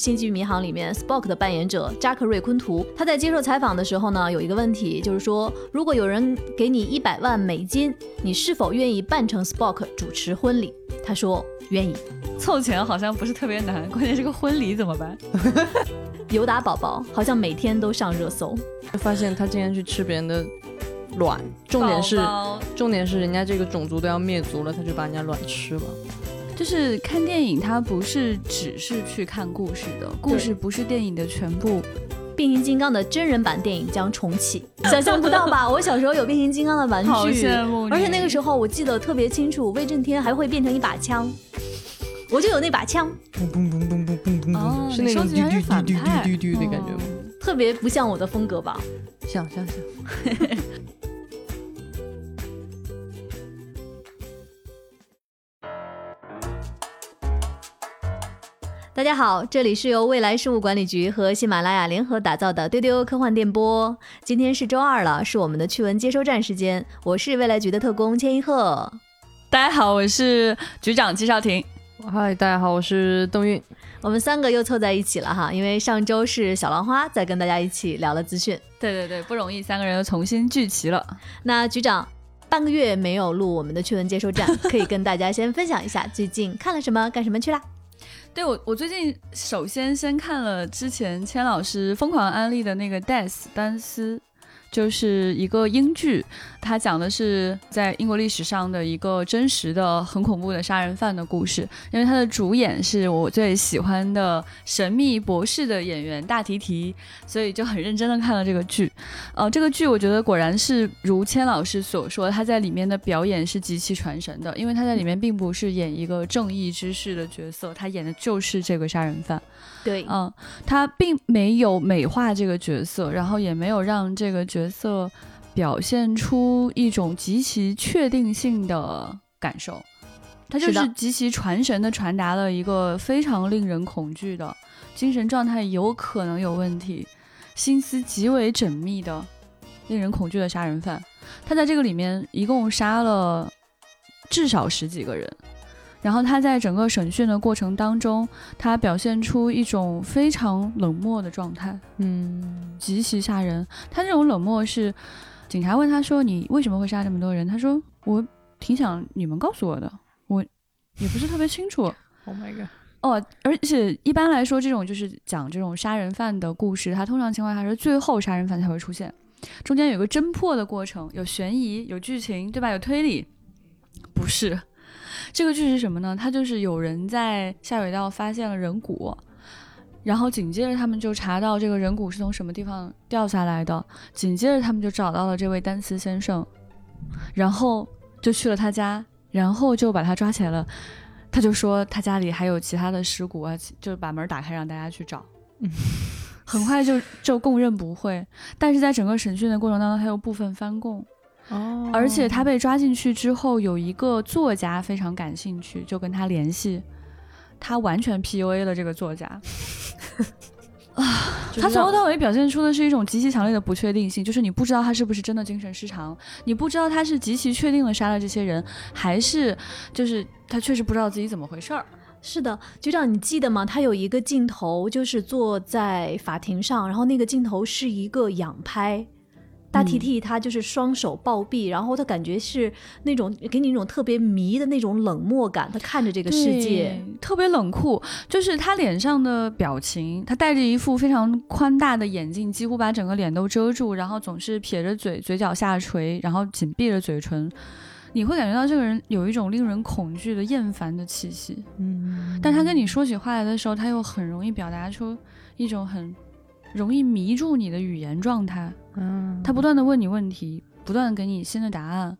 《星际迷航》里面 Spock 的扮演者扎克瑞昆图，他在接受采访的时候呢，有一个问题，就是说，如果有人给你一百万美金，你是否愿意扮成 Spock 主持婚礼？他说愿意。凑钱好像不是特别难，关键这个婚礼怎么办？尤达宝宝好像每天都上热搜。发现他今天去吃别人的卵，重点是重点是人家这个种族都要灭族了，他就把人家卵吃了。就是看电影，它不是只是去看故事的，故事不是电影的全部。变形金刚的真人版电影将重启，想象不到吧？我小时候有变形金刚的玩具，好羡慕而且那个时候我记得特别清楚，威震天还会变成一把枪，我就有那把枪。嘣嘣嘣嘣嘣嘣嘣是那种反派嘟嘟嘟的感觉吗？特别不像我的风格吧？像像像。大家好，这里是由未来事务管理局和喜马拉雅联合打造的丢丢科幻电波。今天是周二了，是我们的趣闻接收站时间。我是未来局的特工千一鹤。大家好，我是局长季少廷。嗨，大家好，我是邓韵。我们三个又凑在一起了哈，因为上周是小浪花在跟大家一起聊了资讯。对对对，不容易，三个人又重新聚齐了。那局长半个月没有录我们的趣闻接收站，可以跟大家先分享一下最近看了什么，干什么去啦？对我，我最近首先先看了之前千老师疯狂安利的那个《Death》单丝，就是一个英剧，它讲的是在英国历史上的一个真实的很恐怖的杀人犯的故事。因为它的主演是我最喜欢的神秘博士的演员大提提，所以就很认真的看了这个剧。呃，这个剧我觉得果然是如千老师所说，他在里面的表演是极其传神的，因为他在里面并不是演一个正义之士的角色，他演的就是这个杀人犯。对，嗯，他并没有美化这个角色，然后也没有让这个角色表现出一种极其确定性的感受，他就是极其传神的传达了一个非常令人恐惧的精神状态有可能有问题、心思极为缜密的令人恐惧的杀人犯。他在这个里面一共杀了至少十几个人。然后他在整个审讯的过程当中，他表现出一种非常冷漠的状态，嗯，极其吓人。他这种冷漠是，警察问他说：“你为什么会杀这么多人？”他说：“我挺想你们告诉我的，我也不是特别清楚。Oh my god！哦，而且一般来说，这种就是讲这种杀人犯的故事，它通常情况下是最后杀人犯才会出现，中间有个侦破的过程，有悬疑，有剧情，对吧？有推理，不是。这个剧是什么呢？它就是有人在下水道发现了人骨，然后紧接着他们就查到这个人骨是从什么地方掉下来的，紧接着他们就找到了这位丹茨先生，然后就去了他家，然后就把他抓起来了。他就说他家里还有其他的尸骨啊，就把门打开让大家去找。很快就就供认不讳，但是在整个审讯的过程当中，他又部分翻供。哦而且他被抓进去之后，有一个作家非常感兴趣，就跟他联系，他完全 PUA 了这个作家。啊 他从头到尾表现出的是一种极其强烈的不确定性，就是你不知道他是不是真的精神失常，你不知道他是极其确定的杀了这些人，还是就是他确实不知道自己怎么回事儿。是的，局长，你记得吗？他有一个镜头，就是坐在法庭上，然后那个镜头是一个仰拍，大 T T 他就是双手抱臂，然后他感觉是那种给你一种特别迷的那种冷漠感，他看着这个世界，特别冷酷，就是他脸上的表情，他戴着一副非常宽大的眼镜，几乎把整个脸都遮住，然后总是撇着嘴，嘴角下垂，然后紧闭着嘴唇。你会感觉到这个人有一种令人恐惧的厌烦的气息，嗯，但他跟你说起话来的时候，他又很容易表达出一种很容易迷住你的语言状态。嗯，他不断的问你问题，不断的给你新的答案，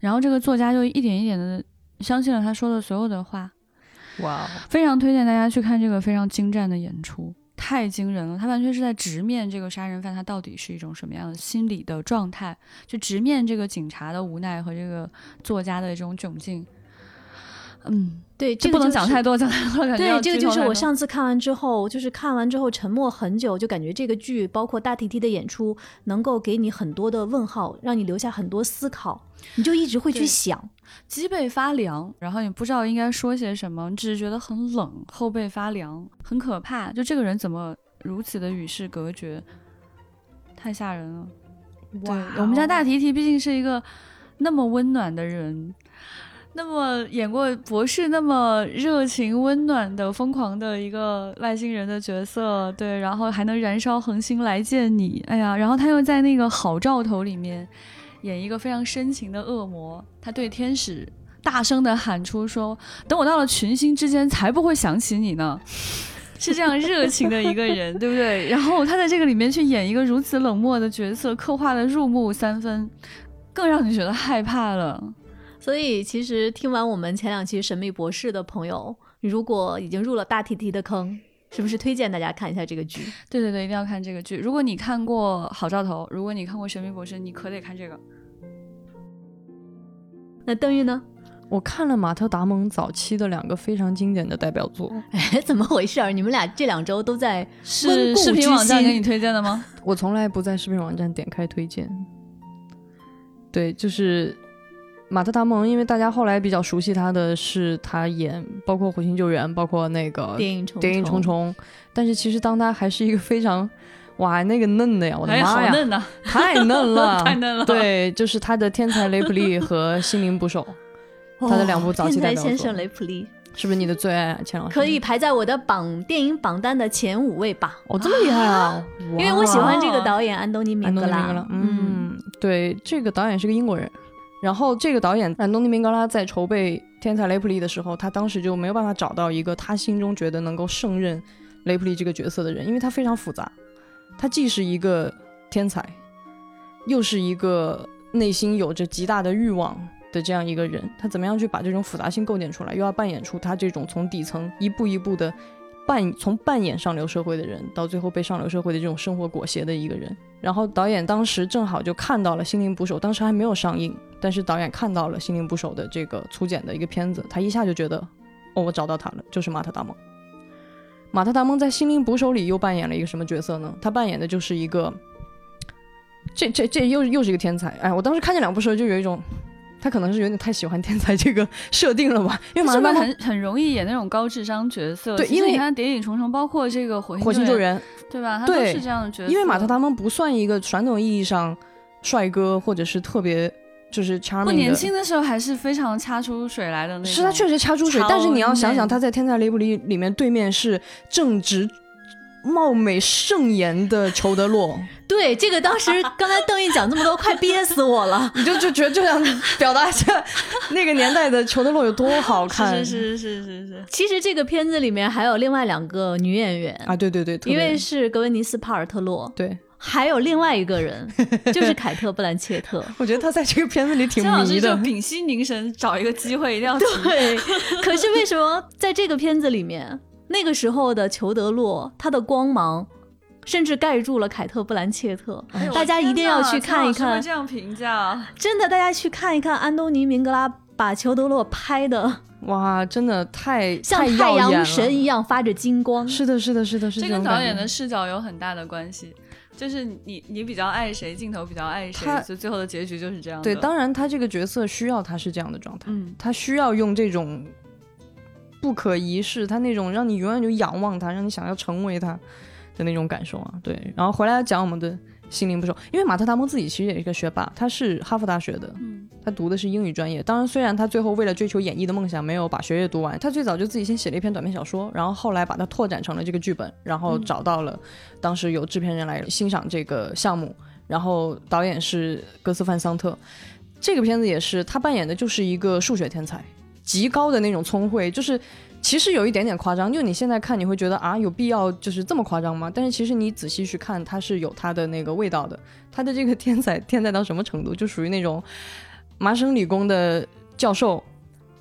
然后这个作家就一点一点的相信了他说的所有的话。哇哦，非常推荐大家去看这个非常精湛的演出，太惊人了！他完全是在直面这个杀人犯他到底是一种什么样的心理的状态，就直面这个警察的无奈和这个作家的这种窘境。嗯，对，这不能个就是讲太多，讲太多了感觉对，这个就是我上次看完之后，就是看完之后沉默很久，就感觉这个剧包括大 T T 的演出，能够给你很多的问号，让你留下很多思考，你就一直会去想。脊背发凉，然后你不知道应该说些什么，你只是觉得很冷，后背发凉，很可怕。就这个人怎么如此的与世隔绝，太吓人了。对我们家大提提毕竟是一个那么温暖的人，那么演过博士那么热情温暖的疯狂的一个外星人的角色，对，然后还能燃烧恒星来见你，哎呀，然后他又在那个好兆头里面演一个非常深情的恶魔，他对天使大声的喊出说：“等我到了群星之间，才不会想起你呢。”是这样热情的一个人，对不对？然后他在这个里面去演一个如此冷漠的角色，刻画的入木三分，更让你觉得害怕了。所以其实听完我们前两期《神秘博士》的朋友，如果已经入了大 T T 的坑，是不是推荐大家看一下这个剧？对对对，一定要看这个剧。如果你看过《好兆头》，如果你看过《神秘博士》，你可得看这个。那邓玉呢？我看了马特·达蒙早期的两个非常经典的代表作，哎，怎么回事儿？你们俩这两周都在是视频网站给你推荐的吗？我从来不在视频网站点开推荐。对，就是马特·达蒙，因为大家后来比较熟悉他的是他演包括《火星救援》，包括那个电影重电影重重，但是其实当他还是一个非常哇那个嫩的呀，我的妈呀，嫩呐、太嫩了，太嫩了。，对，就是他的《天才雷普利》和《心灵捕手 》，他的两部早期代表作天才先生雷普利是不是你的最爱啊，钱老师？可以排在我的榜电影榜单的前五位吧，哦，这么厉害啊！因为我喜欢这个导演安东尼·安明格拉东尼明格拉，。嗯，对，这个导演是个英国人。然后这个导演安东尼明格拉在筹备《天才雷普利》的时候，他当时就没有办法找到一个他心中觉得能够胜任雷普利这个角色的人，因为他非常复杂，他既是一个天才，又是一个内心有着极大的欲望的这样一个人，他怎么样去把这种复杂性构建出来，又要扮演出他这种从底层一步一步的扮从扮演上流社会的人，到最后被上流社会的这种生活裹挟的一个人。然后导演当时正好就看到了《心灵捕手》，当时还没有上映，但是导演看到了《心灵捕手》的这个粗剪的一个片子，他一下就觉得，哦，我找到他了，就是马特·达蒙。马特·达蒙在《心灵捕手》里又扮演了一个什么角色呢？他扮演的就是一个，这这这又又是一个天才。哎，我当时看这两部时候就有一种，他可能是有点太喜欢天才这个设定了吧？因为马特·达蒙很很容易演那种高智商角色？对因为你看《谍影重重》，包括这个《火星火星救援》，对吧？他都对是这样的角色。因为马特·达蒙不算一个传统意义上帅哥，或者是特别就是 charming。不年轻的时候还是非常掐出水来的那种。是他确实掐出水，但是你要想想，他在《天才雷普利》里面对面是正直、貌美盛颜的裘德洛，对，这个当时刚才邓玉讲这么多，快憋死我了。你就就觉得就想表达一下那个年代的裘德洛有多好看。是是是是是是。其实这个片子里面还有另外两个女演员，啊，对对对，一位是格温尼斯·帕尔特洛，对，还有另外一个人 就是凯特·布兰切特。我觉得他在这个片子里挺姜老迷的。师就屏息凝神，找一个机会一定要提。对，可是为什么在这个片子里面，那个时候的裘德洛他的光芒甚至盖住了凯特·布兰切特？哎大家一定要去看一看这，样评价。真的，大家去看一看安东尼·明格拉把裘德洛拍的哇，真的太像太太阳神一样发着金光。是的，是的，是的，是这种感觉跟导演的视角有很大的关系。就是你你比较爱谁，镜头比较爱谁他，所以最后的结局就是这样的。对，当然他这个角色需要他是这样的状态。嗯，他需要用这种不可一世，他那种让你永远就仰望他，让你想要成为他的那种感受啊。对，然后回来讲我们的心灵捕手，因为马特·达蒙自己其实也是一个学霸，他是哈佛大学的，嗯他读的是英语专业。当然，虽然他最后为了追求演艺的梦想，没有把学业读完，他最早就自己先写了一篇短篇小说，然后后来把它拓展成了这个剧本，然后嗯找到了当时有制片人来欣赏这个项目，然后导演是格斯范桑特。这个片子也是他扮演的就是一个数学天才，极高的那种聪慧，就是其实有一点点夸张。就你现在看，你会觉得啊，有必要就是这么夸张吗？但是其实你仔细去看，它是有它的那个味道的。他的这个天才天才到什么程度，就属于那种麻省理工的教授。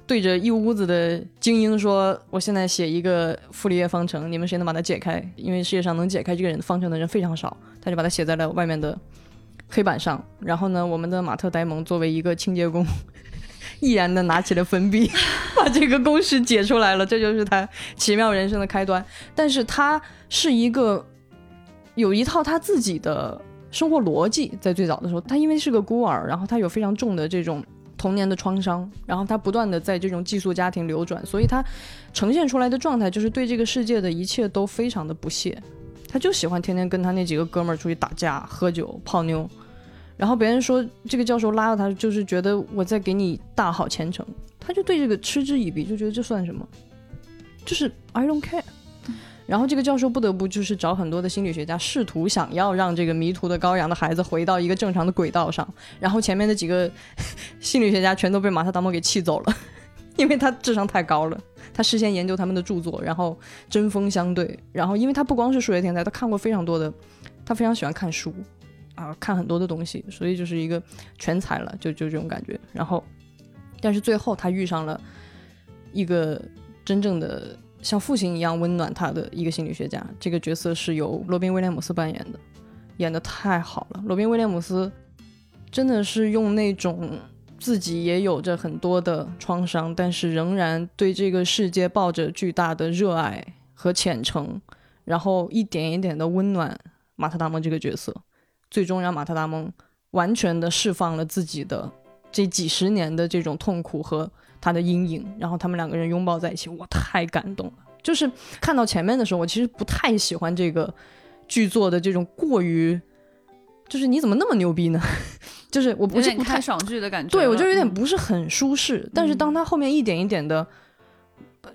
对着一屋子的精英说：“我现在写一个傅里叶方程，你们谁能把它解开？因为世界上能解开这个人方程的人非常少。”他就把它写在了外面的黑板上。然后呢，我们的马特·呆蒙作为一个清洁工，毅然的拿起了粉笔，把这个公式解出来了，这就是他奇妙人生的开端。但是他是一个有一套他自己的生活逻辑，在最早的时候，他因为是个孤儿，然后他有非常重的这种童年的创伤，然后他不断的在这种寄宿家庭流转，所以他呈现出来的状态就是对这个世界的一切都非常的不屑。他就喜欢天天跟他那几个哥们儿出去打架、喝酒、泡妞，然后别人说这个教授拉了他，就是觉得我在给你大好前程，他就对这个嗤之以鼻，就觉得这算什么？就是 I don't care。然后这个教授不得不就是找很多的心理学家，试图想要让这个迷途的羔羊的孩子回到一个正常的轨道上。然后前面的几个心理学家全都被马特·达蒙给气走了，因为他智商太高了。他事先研究他们的著作，然后针锋相对。然后因为他不光是数学天才，他看过非常多的，他非常喜欢看书啊，看很多的东西，所以就是一个全才了，就就这种感觉。然后，但是最后他遇上了一个真正的。像父亲一样温暖他的一个心理学家，这个角色是由罗宾威廉姆斯扮演的，演的太好了。罗宾威廉姆斯真的是用那种自己也有着很多的创伤，但是仍然对这个世界抱着巨大的热爱和虔诚，然后一点一点的温暖马特达蒙这个角色，最终让马特达蒙完全的释放了自己的这几十年的这种痛苦和。他的阴影，然后他们两个人拥抱在一起，我太感动了。就是看到前面的时候，我其实不太喜欢这个剧作的这种过于，就是你怎么那么牛逼呢？就是我不是不太爽剧的感觉。对我就有点不是很舒适。但是当他后面一点一点的，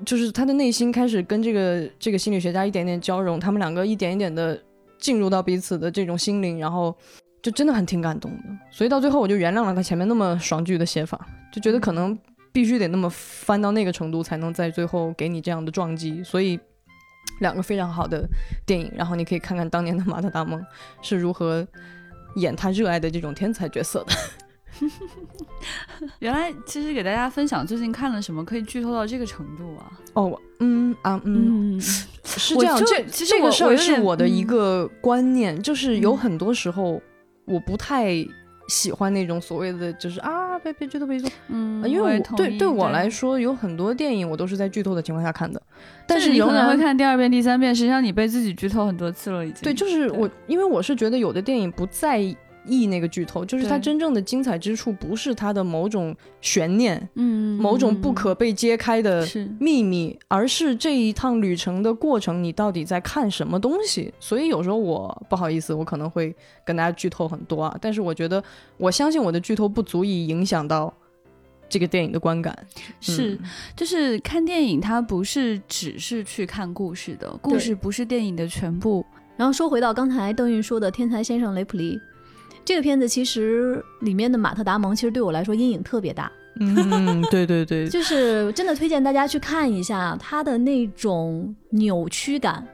就是他的内心开始跟这个这个心理学家一点点交融，他们两个一点一点的进入到彼此的这种心灵，然后就真的很挺感动的。所以到最后，我就原谅了他前面那么爽剧的写法，就觉得可能。必须得那么翻到那个程度，才能在最后给你这样的撞击。所以，两个非常好的电影，然后你可以看看当年的马特·达蒙是如何演他热爱的这种天才角色的。原来，其实给大家分享最近看了什么，可以剧透到这个程度啊？哦，嗯啊嗯，是这样。这其实这个事儿是我的一个观念，就是有很多时候我不太。喜欢那种所谓的就是啊，别别剧透别剧透，嗯，因为我对对我来说，有很多电影我都是在剧透的情况下看的，但是你可能会看第二遍、第三遍，实际上你被自己剧透很多次了，已经。对，就是我，因为我是觉得有的电影不在意。意那个剧透，就是它真正的精彩之处，不是它的某种悬念，嗯，某种不可被揭开的秘密，而是这一趟旅程的过程，你到底在看什么东西。所以有时候我不好意思，我可能会跟大家剧透很多啊，但是我觉得我相信我的剧透不足以影响到这个电影的观感。是，就是看电影，它不是只是去看故事的，故事不是电影的全部。然后说回到刚才邓韵说的天才先生雷普利。这个片子其实里面的马特·达蒙，其实对我来说阴影特别大。嗯，对对对，就是真的推荐大家去看一下他的那种扭曲感，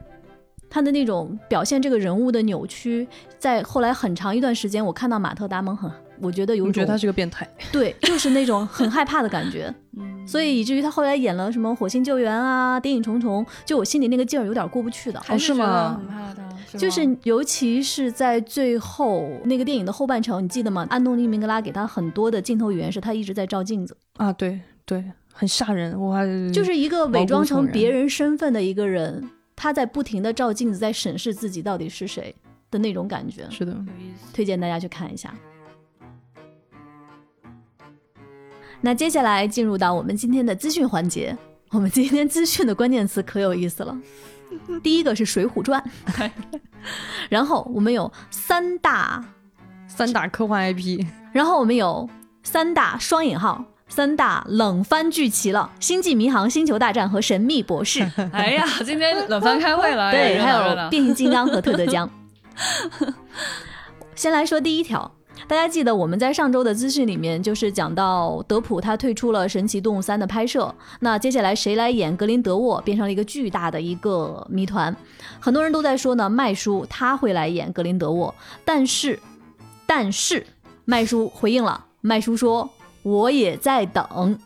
他的那种表现这个人物的扭曲，在后来很长一段时间，我看到马特·达蒙很。我觉得有种觉得他是个变态，对，就是那种很害怕的感觉，嗯，所以以至于他后来演了什么《火星救援》啊，《谍影重重》，就我心里那个劲儿有点过不去的，还是吗？很怕他，就是尤其是在最后那个电影的后半程，你记得吗？安东尼·明格拉给他很多的镜头语言是他一直在照镜子啊，对对，很吓人，我还就是一个伪装成别人身份的一个人，他在不停的照镜子，在审视自己到底是谁的那种感觉，是的，推荐大家去看一下。那接下来进入到我们今天的资讯环节，我们今天资讯的关键词可有意思了。第一个是《水浒传》，然后我们有三大三大科幻 IP，然后我们有三大双引号三大冷番聚齐了，《星际迷航》《星球大战》和《神秘博士》。哎呀，今天冷番开会了，对，还有《变形金刚》和《特德江》。先来说第一条。大家记得我们在上周的资讯里面，就是讲到德普他退出了《神奇动物三》的拍摄，那接下来谁来演格林德沃，变成了一个巨大的一个谜团。很多人都在说呢，麦叔他会来演格林德沃，但是，但是麦叔回应了，麦叔说我也在等。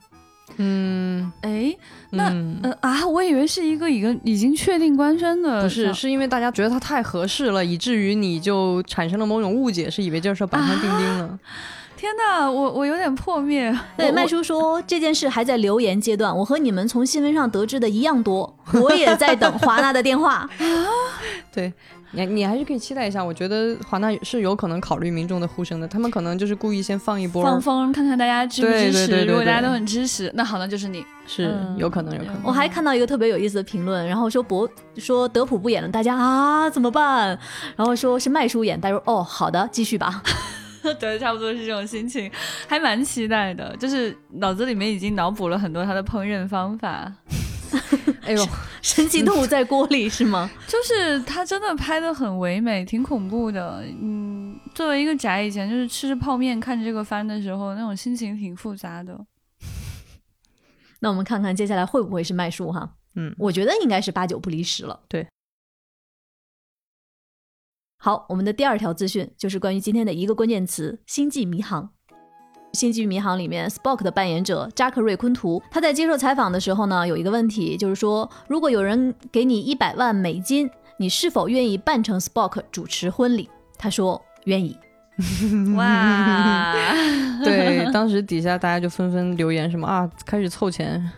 嗯，哎，那呃啊，我以为是一个一个已经确定官宣的，不是，是因为大家觉得他太合适了，以至于你就产生了某种误解，是以为这事板上钉钉了。天哪，我我有点破灭。对，麦叔说这件事还在留言阶段，我和你们从新闻上得知的一样多，我也在等华纳的电话。对你，你还是可以期待一下。我觉得华纳是有可能考虑民众的呼声的，他们可能就是故意先放一波，放风看看大家支不支持。对对对对如果大家都很支持，那好，那就是你。是嗯有可能，有可能。我还看到一个特别有意思的评论，然后说博说德普不演了，大家啊怎么办？然后说是麦叔演，大家说哦好的，继续吧。对，差不多是这种心情，还蛮期待的。就是脑子里面已经脑补了很多他的烹饪方法，哎呦，神奇动物在锅里是吗？就是他真的拍的很唯美，挺恐怖的。嗯，作为一个宅，以前就是吃着泡面看着这个番的时候，那种心情挺复杂的。那我们看看接下来会不会是麦叔哈？嗯，我觉得应该是八九不离十了。对。好，我们的第二条资讯就是关于今天的一个关键词《星际迷航》。《星际迷航》里面，Spock 的扮演者扎克瑞昆图，他在接受采访的时候呢，有一个问题，就是说，如果有人给你一百万美金，你是否愿意扮成 Spock 主持婚礼？他说愿意。哇，对，当时底下大家就纷纷留言什么啊，开始凑钱，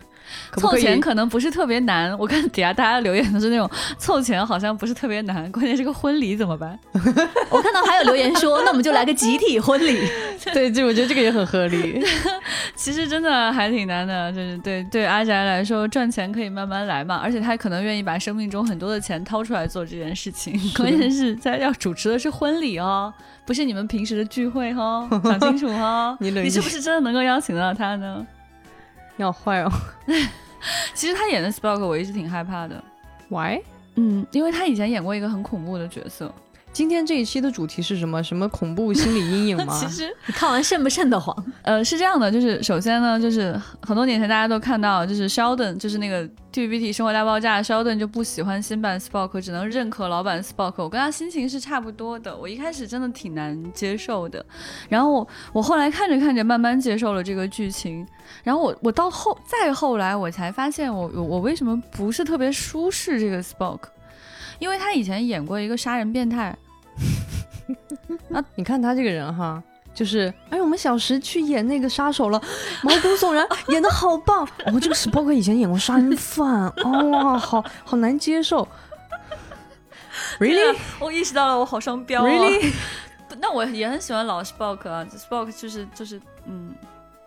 可可凑钱可能不是特别难，我看底下大家留言都是那种凑钱好像不是特别难，关键是个婚礼怎么办？我看到还有留言说，那我们就来个集体婚礼。对，这我觉得这个也很合理。其实真的还挺难的，就是对对阿宅来说，赚钱可以慢慢来嘛，而且他可能愿意把生命中很多的钱掏出来做这件事情。关键是在要主持的是婚礼哦，不是你们平时的聚会哦，想清楚哦。你你是不是真的能够邀请到他呢？你好坏哦 其实他演的 Spock 我一直挺害怕的，，Why？嗯，因为他以前演过一个很恐怖的角色。今天这一期的主题是什么？什么恐怖心理阴影吗？其实你看完瘆不瘆得慌？呃，是这样的，就是首先呢，就是很多年前大家都看到，就是 Sheldon，就是那个 TVB 生活大爆炸，Sheldon 就不喜欢新版 Spock，只能认可老版 Spock。我跟他心情是差不多的，我一开始真的挺难接受的，然后我我后来看着看着慢慢接受了这个剧情，然后我我到后再后来我才发现我我我为什么不是特别舒适这个 Spock，因为他以前演过一个杀人变态。你看他这个人哈，就是哎，我们小时去演那个杀手了，毛骨悚然，演的好棒。哦，这个史波克以前演过杀人犯，哦，好好难接受。Really? 我意识到了，我好双标、啊。Really? 那我也很喜欢老 Spock 啊，Spock 就是就是嗯，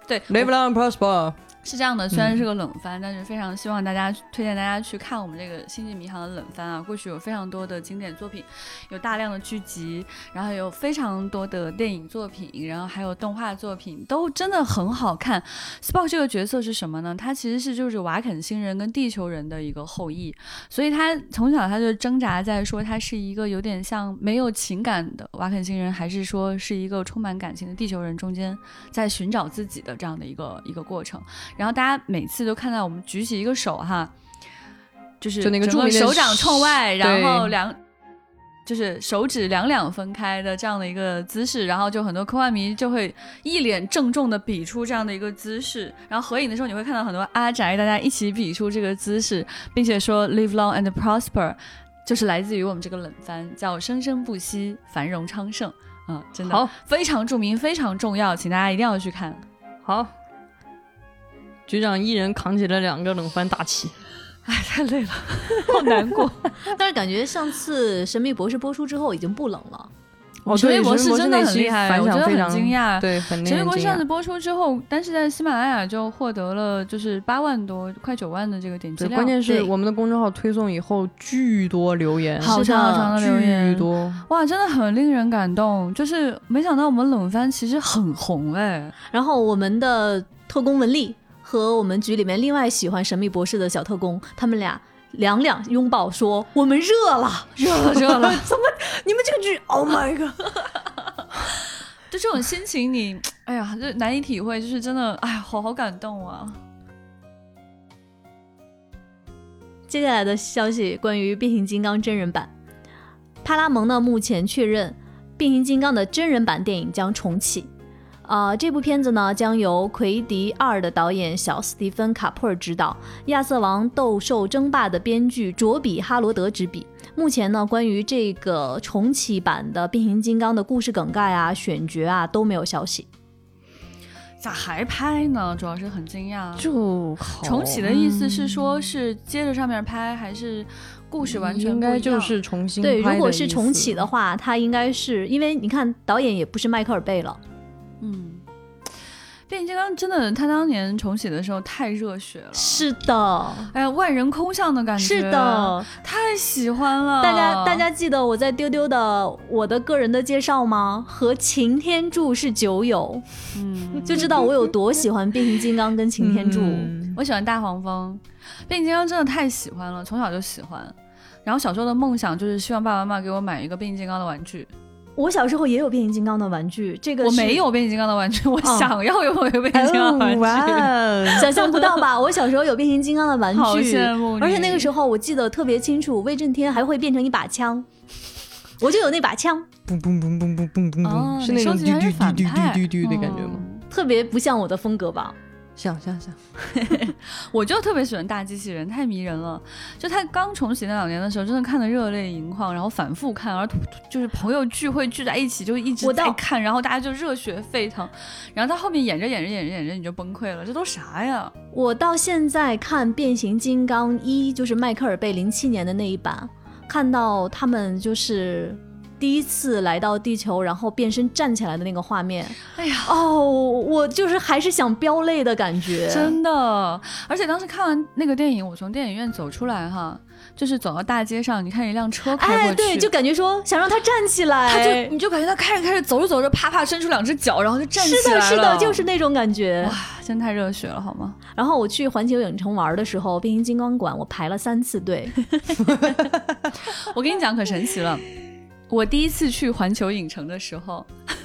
对 Live long prosper。是这样的，虽然是个冷番，但是非常希望大家推荐大家去看我们这个《星际迷航》的冷番啊。过去有非常多的经典作品，有大量的剧集，然后有非常多的电影作品，然后还有动画作品，都真的很好看。Spock 这个角色是什么呢？他其实是就是瓦肯星人跟地球人的一个后裔，所以他从小他就挣扎在说他是一个有点像没有情感的瓦肯星人，还是说是一个充满感情的地球人中间在寻找自己的这样的一个一个过程。然后大家每次都看到我们举起一个手哈，就是就那个整著名的手掌冲外，然后两就是手指两两分开的这样的一个姿势，然后就很多科幻迷就会一脸郑重的比出这样的一个姿势，然后合影的时候你会看到很多阿宅大家一起比出这个姿势，并且说 live long and prosper，就是来自于我们这个冷番叫生生不息，繁荣昌盛。嗯，真的好非常著名，非常重要，请大家一定要去看。好，局长一人扛起了两个冷饭大旗。哎，太累了，好难过。但是感觉上次《神秘博士》播出之后已经不冷了。哦，神秘对，博士真的很厉害，反我觉得很响非常惊讶。对，很令神秘博士上次。播出之后，但是在喜马拉雅就获得了就是八万多，快九万的这个点击对，量。关键是我们的公众号推送以后，巨多留言，好长好长的留言，巨多。哇，真的很令人感动。就是没想到我们冷番其实很红哎，然后我们的特工文丽和我们局里面另外喜欢神秘博士的小特工，他们俩两两拥抱说：“我们热了。热了热了。怎么？你们这个剧，Oh my god！就这种心情你，哎呀，就难以体会，就是真的，哎呀，好好感动啊。”接下来的消息关于变形金刚真人版，派拉蒙呢目前确认变形金刚的真人版电影将重启。啊、这部片子呢将由《奎迪二》的导演小斯蒂芬·卡普尔执导，《亚瑟王斗兽争霸》的编剧卓比·哈罗德执笔。目前呢，关于这个重启版的变形金刚的故事梗概啊、选角啊都没有消息。咋还拍呢？主要是很惊讶。就好重启的意思是说，是接着上面拍，还是故事完全应该就是重新对，如果是重启的话，它应该是因为你看导演也不是迈克尔贝了，嗯。变形金刚真的，他当年重启的时候太热血了，是的，哎呀，万人空巷的感觉，是的，太喜欢了。大家大家记得我在丢丢的我的个人的介绍吗？和擎天柱是酒友，嗯，就知道我有多喜欢变形金刚跟擎天柱。嗯我喜欢大黄蜂，变形金刚真的太喜欢了，从小就喜欢。然后小时候的梦想就是希望爸爸妈妈给我买一个变形金刚的玩具。我小时候也有变形金刚的玩具，这个我没有变形金刚的玩具，我哦想要一个变形金刚的玩具。哦哇哦想象不到吧？我小时候有变形金刚的玩好具，羡慕你而且那个时候我记得特别清楚，威震天还会变成一把枪，我就有那把枪，嘣嘣嘣嘣嘣嘣嘣是那种嘟你收集还是嘟嘟嘟反派嘟嘟嘟的感觉吗？嗯特别不像我的风格吧？像像像，我就特别喜欢大机器人，太迷人了。就他刚重启那两年的时候，真的看得热泪盈眶，然后反复看，而就是朋友聚会聚在一起，就一直在看，然后大家就热血沸腾。然后他后面演着演着演着演着你就崩溃了，这都啥呀？我到现在看《变形金刚一》，就是迈克尔贝零七年的那一版，看到他们就是第一次来到地球，然后变身站起来的那个画面，哎呀。哦，我就是还是想飙泪的感觉。真的，而且当时看完那个电影，我从电影院走出来哈，就是走到大街上，你看一辆车开过哎，去，对，就感觉说想让他站起来，他就你就感觉他开着开着走着走着，啪啪伸出两只脚，然后就站起来了是的，是的，就是那种感觉哇。，真太热血了，好吗？然后我去环球影城玩的时候，变形金刚馆我排了三次队，我跟你讲，可神奇了。我第一次去环球影城的时候，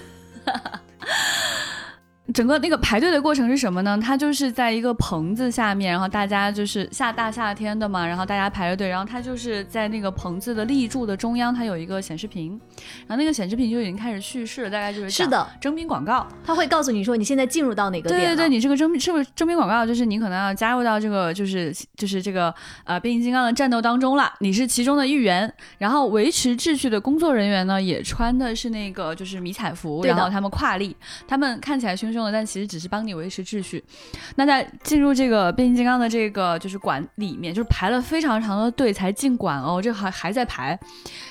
整个那个排队的过程是什么呢？它就是在一个棚子下面，然后大家就是下大夏天的嘛，然后大家排着队，然后它就是在那个棚子的立柱的中央，它有一个显示屏，然后那个显示屏就已经开始叙事了，大概就是是的，征兵广告。他会告诉你说你现在进入到哪个对对对，你这个征是不是征兵广告？就是你可能要加入到这个就是就是这个呃变形金刚的战斗当中了，你是其中的一员。然后维持秩序的工作人员呢，也穿的是那个就是迷彩服，然后他们跨立，他们看起来凶凶的，但其实只是帮你维持秩序。那在进入这个变形金刚的这个就是馆里面，就是排了非常长的队才进馆哦，这还还在排。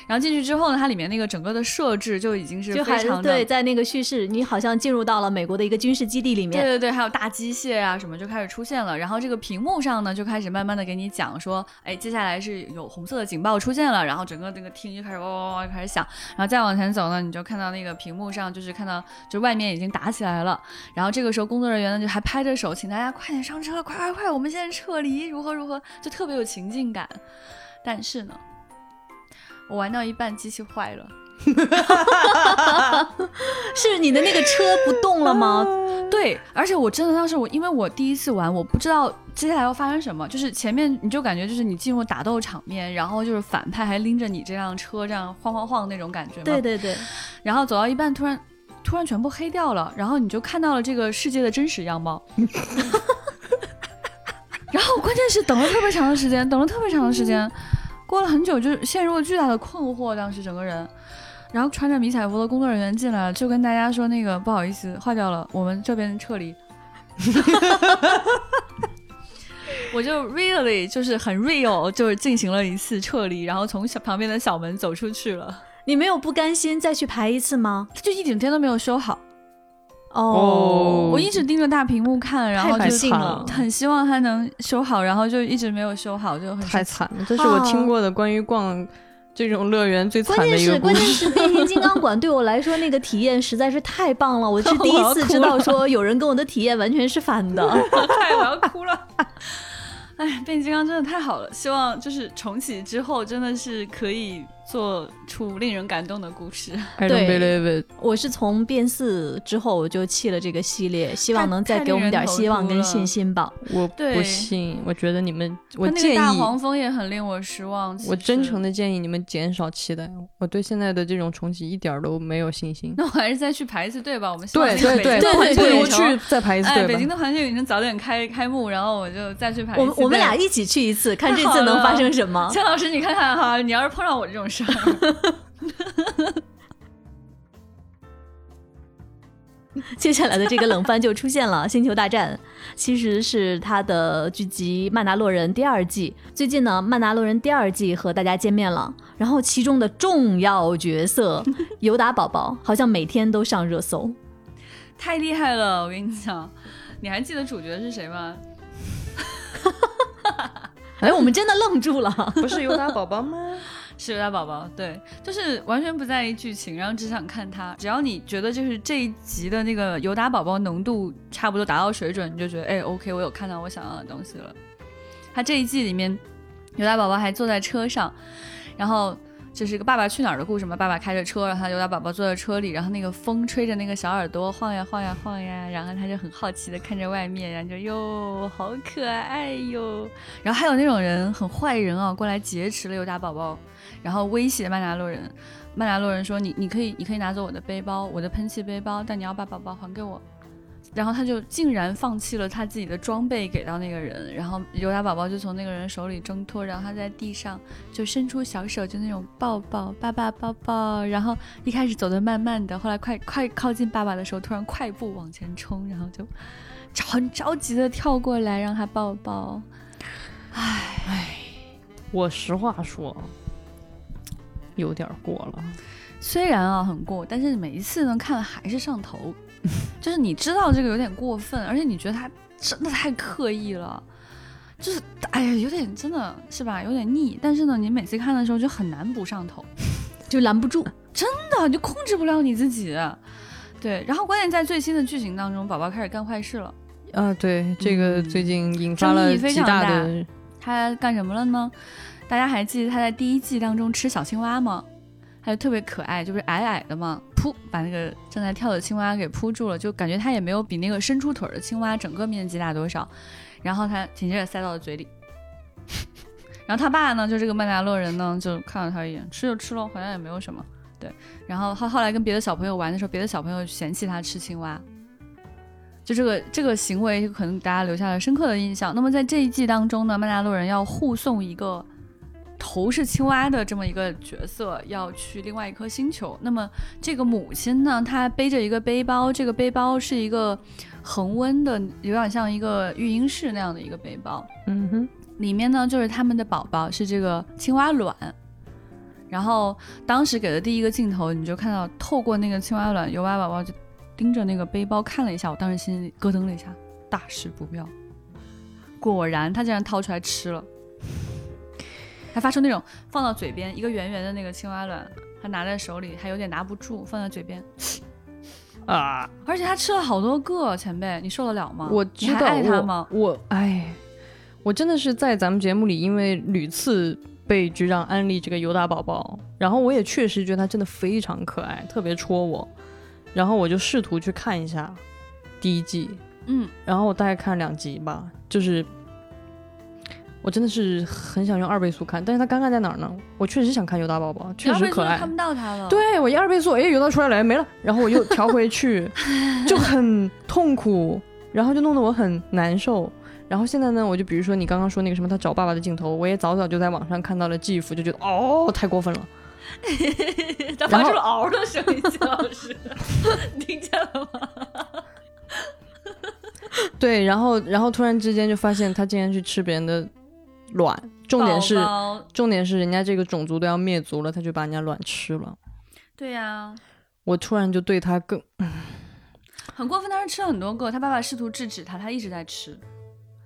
然后进去之后呢，它里面那个整个的设置就已经是就还非常对，在那个叙事，你好像进入到了美国的一个军事基地里面。对对对，还有大机械啊什么就开始出现了，然后这个屏幕上呢就开始慢慢的给你讲说，哎，接下来是有红色的警报出现了，然后整个那个厅就开始嗡嗡嗡就开始响，然后再往前走呢，你就看到那个屏幕上就是看到就外面已经打起来了，然后这个时候工作人员呢就还拍着手，请大家快点上车，快快快，我们现在撤离，如何如何，就特别有情境感。但是呢，我玩到一半机器坏了。是你的那个车不动了吗？对，而且我真的当时我，因为我第一次玩，我不知道接下来要发生什么，就是前面你就感觉就是你进入打斗场面，然后就是反派还拎着你这辆车这样晃晃晃那种感觉嘛。对。对对，然后走到一半，突然突然全部黑掉了，然后你就看到了这个世界的真实样貌。然后关键是等了特别长的时间，等了特别长的时间，过了很久，就陷入了巨大的困惑，当时整个人。然后穿着迷彩服的工作人员进来了，就跟大家说那个不好意思，坏掉了，我们这边撤离。我就 really 就是很 real，就是进行了一次撤离，然后从小旁边的小门走出去了，你没有不甘心再去排一次吗？就一整天都没有修好。哦我一直盯着大屏幕看，然后就很希望它能修好，然后就一直没有修好，就很太惨了，这是我听过的关于逛这种乐园最惨关键是的一个故事。关键是变形金刚馆对我来说那个体验实在是太棒了，我是第一次知道说有人跟我的体验完全是反的。太我要哭了。哎，变形金刚真的太好了，希望就是重启之后真的是可以做出令人感动的故事。I don't 对 believe it。我是从变四之后我就弃了这个系列，希望能再给我们点希望跟信心吧。我不信，我觉得你们，我那建议，个大黄蜂也很令我失望。我真诚的建议你们减少期待。我对现在的这种重启一点都没有信心。那我还是再去排一次队吧。我们希望对那个对对，北京的环球不如去再排一次哎，队吧。北京的环球影城早点开开幕，然后我就再去排一次。我们我们俩一起去一次，看这次能发生什么。姜老师，你看看哈，你要是碰上我这种事儿，接下来的这个冷番就出现了，《星球大战》其实是他的剧集《曼达洛人》第二季。最近呢，《曼达洛人》第二季和大家见面了，然后其中的重要角色 尤达宝宝好像每天都上热搜，太厉害了！我跟你讲，你还记得主角是谁吗？哎，我们真的愣住了，不是尤达宝宝吗？是尤达宝宝，对，就是完全不在意剧情，然后只想看他。只要你觉得就是这一集的那个尤达宝宝浓度差不多达到水准，你就觉得哎，OK，我有看到我想要的东西了。他这一季里面，尤达宝宝还坐在车上，然后。就是一个爸爸去哪儿的故事嘛，爸爸开着车，然后尤达宝宝坐在车里，然后那个风吹着那个小耳朵晃呀晃呀晃呀，然后他就很好奇的看着外面，然后就哟好可爱哟，然后还有那种人很坏人啊，过来劫持了尤达宝宝，然后威胁曼达洛人，曼达洛人说你你可以你可以拿走我的背包，我的喷气背包，但你要把宝宝还给我。然后他就竟然放弃了他自己的装备给到那个人，然后尤达宝宝就从那个人手里挣脱，然后他在地上就伸出小手，就那种抱抱爸爸抱抱，然后一开始走的慢慢的，后来快快靠近爸爸的时候，突然快步往前冲，然后就很着急的跳过来让他抱抱。唉唉，我实话说，有点过了。虽然啊很过，但是每一次呢看还是上头。就是你知道这个有点过分，而且你觉得他真的太刻意了，就是哎呀，有点真的是吧，有点腻。但是呢，你每次看的时候就很难不上头，就拦不住，真的就控制不了你自己。对，然后关键在最新的剧情当中，宝宝开始干坏事了。啊，对，这个最近引发了极大的。他干什么了呢？大家还记得他在第一季当中吃小青蛙吗？他就特别可爱，就是矮矮的嘛。噗，把那个正在跳的青蛙给扑住了，就感觉它也没有比那个伸出腿的青蛙整个面积大多少。然后他紧接着塞到了嘴里。然后他爸呢，就这个曼达洛人呢，就看了他一眼，吃就吃了，好像也没有什么。对。然后他后来跟别的小朋友玩的时候，别的小朋友嫌弃他吃青蛙，就这个这个行为可能大家留下了深刻的印象。那么在这一季当中呢，曼达洛人要护送一个。头是青蛙的这么一个角色要去另外一颗星球，那么这个母亲呢，她背着一个背包，这个背包是一个恒温的，有点像一个育婴室那样的一个背包。嗯哼，里面呢就是他们的宝宝，是这个青蛙卵。然后当时给的第一个镜头，你就看到透过那个青蛙卵，尤娃宝宝就盯着那个背包看了一下，我当时心里咯噔了一下，大事不妙。果然，他竟然掏出来吃了。还发出那种放到嘴边一个圆圆的那个青蛙卵，他拿在手里还有点拿不住，放在嘴边，啊！而且他吃了好多个，前辈，你受得了吗？我知道，爱他吗？我哎，我真的是在咱们节目里，因为屡次被局长安利这个尤达宝宝，然后我也确实觉得他真的非常可爱，特别戳我，然后我就试图去看一下第一季，嗯，然后我大概看了两集吧，就是。我真的是很想用二倍速看，但是它尴尬在哪儿呢？我确实想看尤达宝宝，确实可爱。看不到他了。对我一二倍速，哎，尤达出来了，没了，然后我又调回去，就很痛苦，然后就弄得我很难受。然后现在呢，我就比如说你刚刚说那个什么他找爸爸的镜头，我也早早就在网上看到了继父就觉得哦，太过分了。他发出了嗷的声音，金老师，听见了吗？对，然后然后突然之间就发现他竟然去吃别人的。卵，重点是重点是人家这个种族都要灭族了，他就把人家卵吃了。对呀，我突然就对他更很过分。当时吃了很多个，他爸爸试图制止他，他一直在吃。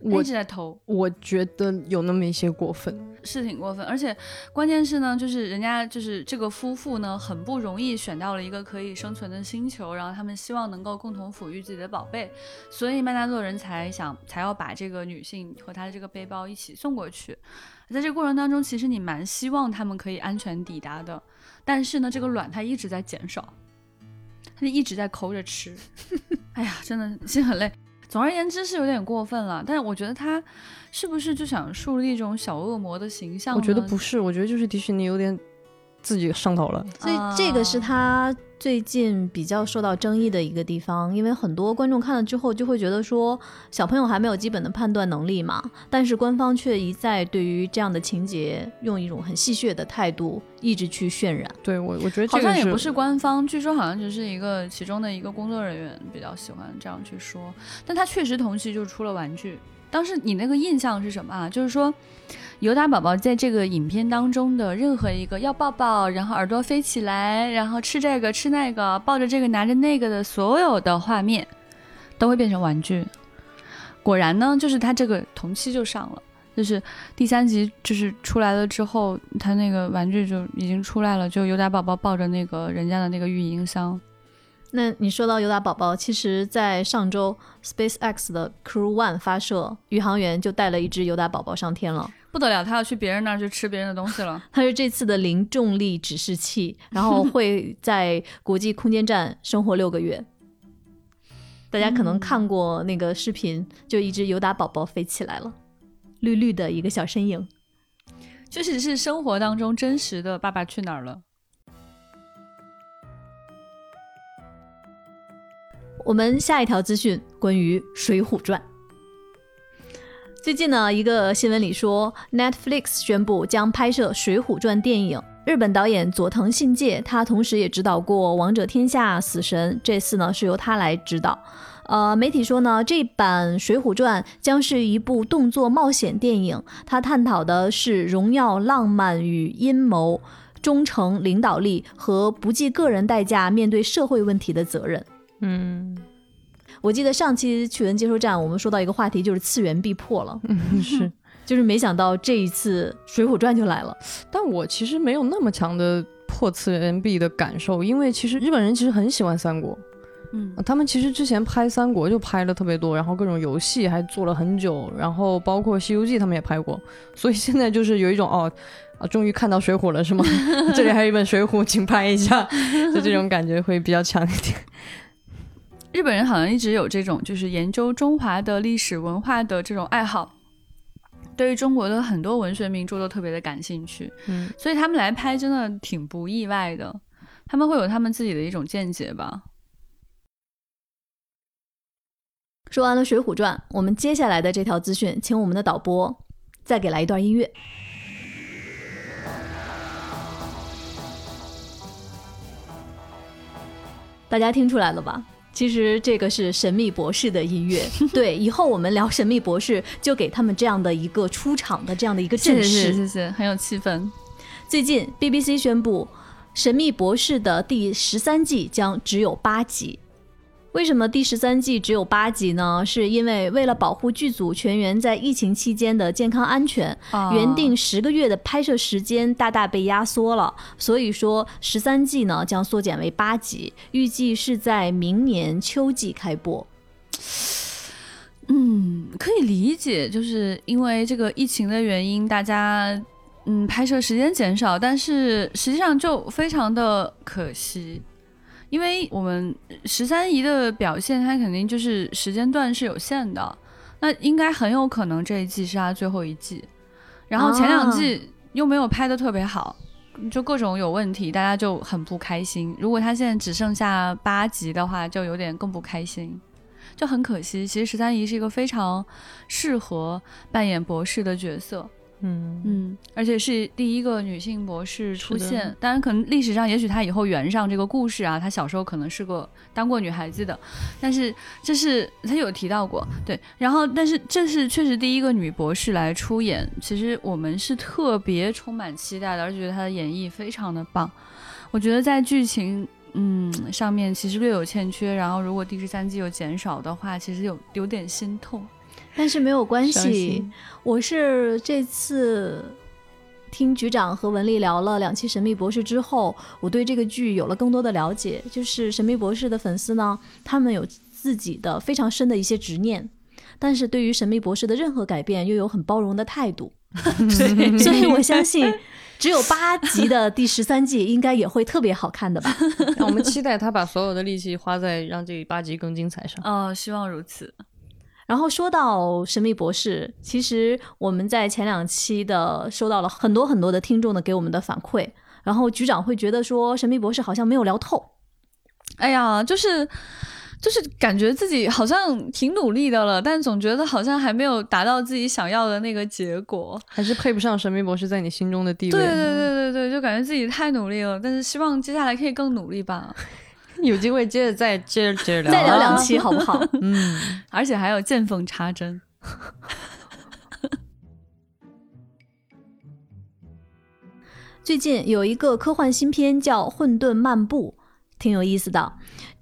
我一直在偷，我觉得有那么一些过分，是挺过分。而且关键是呢，就是人家就是这个夫妇呢，很不容易选到了一个可以生存的星球，然后他们希望能够共同抚育自己的宝贝，所以曼达洛人才想才要把这个女性和她的这个背包一起送过去。在这个过程当中，其实你蛮希望他们可以安全抵达的，但是呢，这个卵它一直在减少，它就一直在抠着吃。哎呀，真的心很累。总而言之是有点过分了，但是我觉得他是不是就想树立一种小恶魔的形象？我觉得不是，我觉得就是迪士尼有点自己上头了。所以这个是他最近比较受到争议的一个地方，因为很多观众看了之后就会觉得说，小朋友还没有基本的判断能力嘛，但是官方却一再对于这样的情节用一种很戏谑的态度一直去渲染。对我，我觉得这个好像也不是官方，据说好像只是一个其中的一个工作人员比较喜欢这样去说，但他确实同期就出了玩具。当时你那个印象是什么啊？就是说，尤达宝宝在这个影片当中的任何一个要抱抱，然后耳朵飞起来，然后吃这个吃那个，抱着这个拿着那个的所有的画面，都会变成玩具。果然呢，就是他这个同期就上了，就是第三集就是出来了之后，他那个玩具就已经出来了，就尤达宝宝抱着那个人家的那个育婴箱。那你说到尤达宝宝，其实，在上周 SpaceX 的 Crew One 发射，宇航员就带了一只尤达宝宝上天了，不得了，他要去别人那儿去吃别人的东西了。他是这次的零重力指示器，然后会在国际空间站生活六个月。大家可能看过那个视频，就一只尤达宝宝飞起来了，绿绿的一个小身影，确实是生活当中真实的《爸爸去哪儿了》。我们下一条资讯关于《水浒传》。最近呢，一个新闻里说，Netflix 宣布将拍摄《水浒传》电影。日本导演佐藤信介，他同时也指导过《王者天下》《死神》，这次呢是由他来指导。呃，媒体说呢，这版《水浒传》将是一部动作冒险电影，它探讨的是荣耀、浪漫与阴谋、忠诚、领导力和不计个人代价面对社会问题的责任。嗯，我记得上期趣闻接收站我们说到一个话题，就是次元壁破了，嗯是，就是没想到这一次《水浒传》就来了。但我其实没有那么强的破次元壁的感受，因为其实日本人其实很喜欢三国，嗯，他们其实之前拍三国就拍了特别多，然后各种游戏还做了很久，然后包括《西游记》他们也拍过，所以现在就是有一种哦。啊，终于看到《水浒》了是吗？这里还有一本《水浒》，请拍一下，就这种感觉会比较强一点。日本人好像一直有这种，就是研究中华的历史文化的这种爱好，对于中国的很多文学名著都特别的感兴趣。嗯，所以他们来拍真的挺不意外的，他们会有他们自己的一种见解吧。说完了《水浒传》，我们接下来的这条资讯，请我们的导播再给来一段音乐。大家听出来了吧？其实这个是《神秘博士》的音乐。对，以后我们聊《神秘博士》，就给他们这样的一个出场的这样的一个阵势，谢谢，谢谢，很有气氛。最近 BBC 宣布，《神秘博士》的第十三季将只有八集。为什么第十三季只有八集呢？是因为为了保护剧组全员在疫情期间的健康安全，原定十个月的拍摄时间大大被压缩了。所以说十三季呢将缩减为八集，预计是在明年秋季开播。嗯，可以理解，就是因为这个疫情的原因，大家嗯拍摄时间减少，但是实际上就非常的可惜。因为我们十三姨的表现，她肯定就是时间段是有限的，那应该很有可能这一季是她最后一季，然后前两季又没有拍的特别好，就各种有问题，大家就很不开心。如果他现在只剩下八集的话，就有点更不开心，就很可惜。其实十三姨是一个非常适合扮演博士的角色。嗯嗯，而且是第一个女性博士出现。当然，可能历史上也许她以后圆上这个故事啊，她小时候可能是个当过女孩子的。但是这是她有提到过，对。然后，但是这是确实第一个女博士来出演，其实我们是特别充满期待的，而且觉得她的演绎非常的棒。我觉得在剧情嗯上面其实略有欠缺，然后如果第十三季有减少的话，其实有有点心痛。但是没有关系，我是这次听局长和文丽聊了两期《神秘博士》之后，我对这个剧有了更多的了解。就是《神秘博士》的粉丝呢，他们有自己的非常深的一些执念，但是对于《神秘博士》的任何改变又有很包容的态度。所以我相信，只有八集的第十三季应该也会特别好看的吧？让我们期待他把所有的力气花在让这八集更精彩上。哦，希望如此。然后说到《神秘博士》，其实我们在前两期的收到了很多很多的听众的给我们的反馈，然后局长会觉得说《神秘博士》好像没有聊透，哎呀，就是就是感觉自己好像挺努力的了，但总觉得好像还没有达到自己想要的那个结果。还是配不上神秘博士在你心中的地位。对对对对对，就感觉自己太努力了，但是希望接下来可以更努力吧。有机会接着再接着接着聊，再聊两期好不好？嗯，而且还有见缝插针。最近有一个科幻新片叫《混沌漫步》，挺有意思的。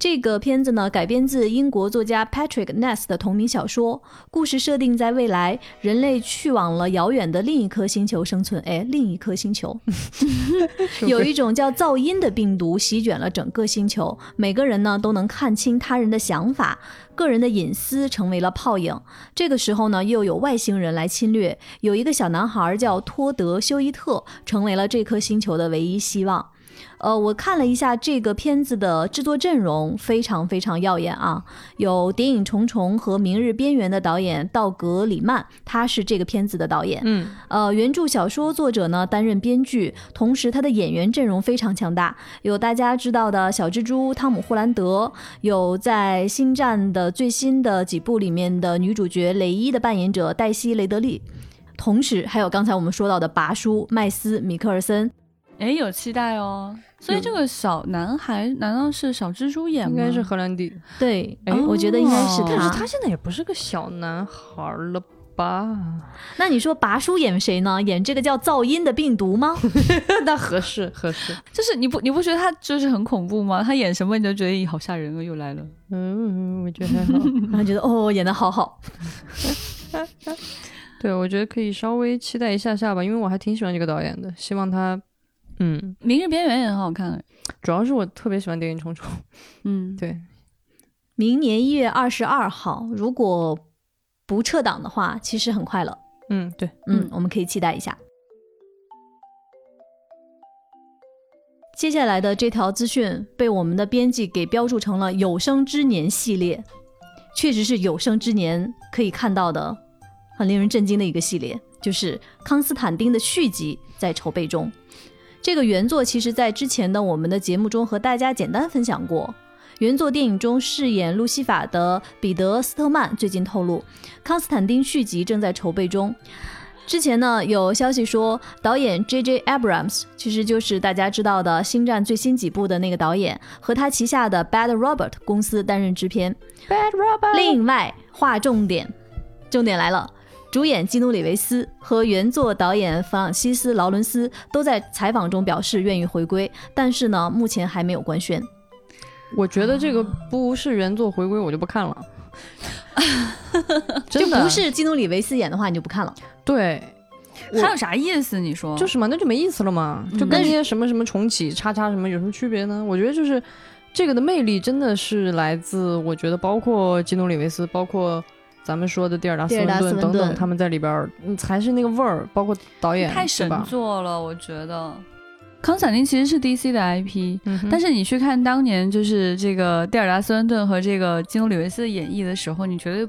这个片子呢改编自英国作家 Patrick Ness 的同名小说，故事设定在未来，人类去往了遥远的另一颗星球生存。哎，另一颗星球，有一种叫噪音的病毒席卷了整个星球，每个人呢都能看清他人的想法，个人的隐私成为了泡影。这个时候呢，又有外星人来侵略，有一个小男孩叫托德·休伊特，成为了这颗星球的唯一希望。呃，我看了一下这个片子的制作阵容，非常非常耀眼啊！有《谍影重重》和《明日边缘》的导演道格·里曼，他是这个片子的导演。嗯，呃，原著小说作者呢担任编剧，同时他的演员阵容非常强大，有大家知道的小蜘蛛汤姆·霍兰德，有在《星战》的最新的几部里面的女主角雷伊的扮演者黛西·雷德利，同时还有刚才我们说到的拔叔麦斯·米克尔森。哎，有期待哦！所以这个小男孩难道是小蜘蛛演吗？应该是荷兰弟。对，哎我觉得应该是但是他。现在也不是个小男孩了吧？那你说拔叔演谁呢？演这个叫噪音的病毒吗？那合适合适。就是你不你不觉得他就是很恐怖吗？他演什么你就觉得咦好吓人啊，又来了。嗯，我觉得还好。然后觉得哦，演的好好。对，我觉得可以稍微期待一下下吧，因为我还挺喜欢这个导演的，希望他，嗯，明日边缘也很好看。主要是我特别喜欢《谍影重重》。嗯，对，明年一月二十二号，如果不撤档的话，其实很快了。嗯，对，嗯，我们可以期待一下。接下来的这条资讯被我们的编辑给标注成了“有生之年”系列，确实是有生之年可以看到的，很令人震惊的一个系列，就是康斯坦丁的续集在筹备中。这个原作其实在之前的我们的节目中和大家简单分享过。原作电影中饰演路西法的彼得·斯特曼最近透露，康斯坦丁续集正在筹备中。之前呢，有消息说，导演 J.J. Abrams 其实就是大家知道的《星战》最新几部的那个导演，和他旗下的 Bad Robot 公司担任制片。Bad Robot。另外，划重点，重点来了，主演基努·里维斯和原作导演弗朗西斯·劳伦斯都在采访中表示愿意回归，但是呢，目前还没有官宣。我觉得这个不是原作回归，我就不看了。就真的不是基努·里维斯演的话，你就不看了。对，还有啥意思？你说就是嘛，那就没意思了嘛，就跟那些什么什么重启、叉叉什么有什么区别呢？我觉得就是这个的魅力真的是来自，我觉得包括基努里维斯，包括咱们说的蒂尔达斯文顿等等，他们在里边儿嗯还是那个味儿，包括导演太神？作了，我觉得。康斯坦丁其实是 DC 的 IP，、嗯但是你去看当年就是这个蒂尔达斯温顿和这个基努里维斯的演绎的时候，你绝对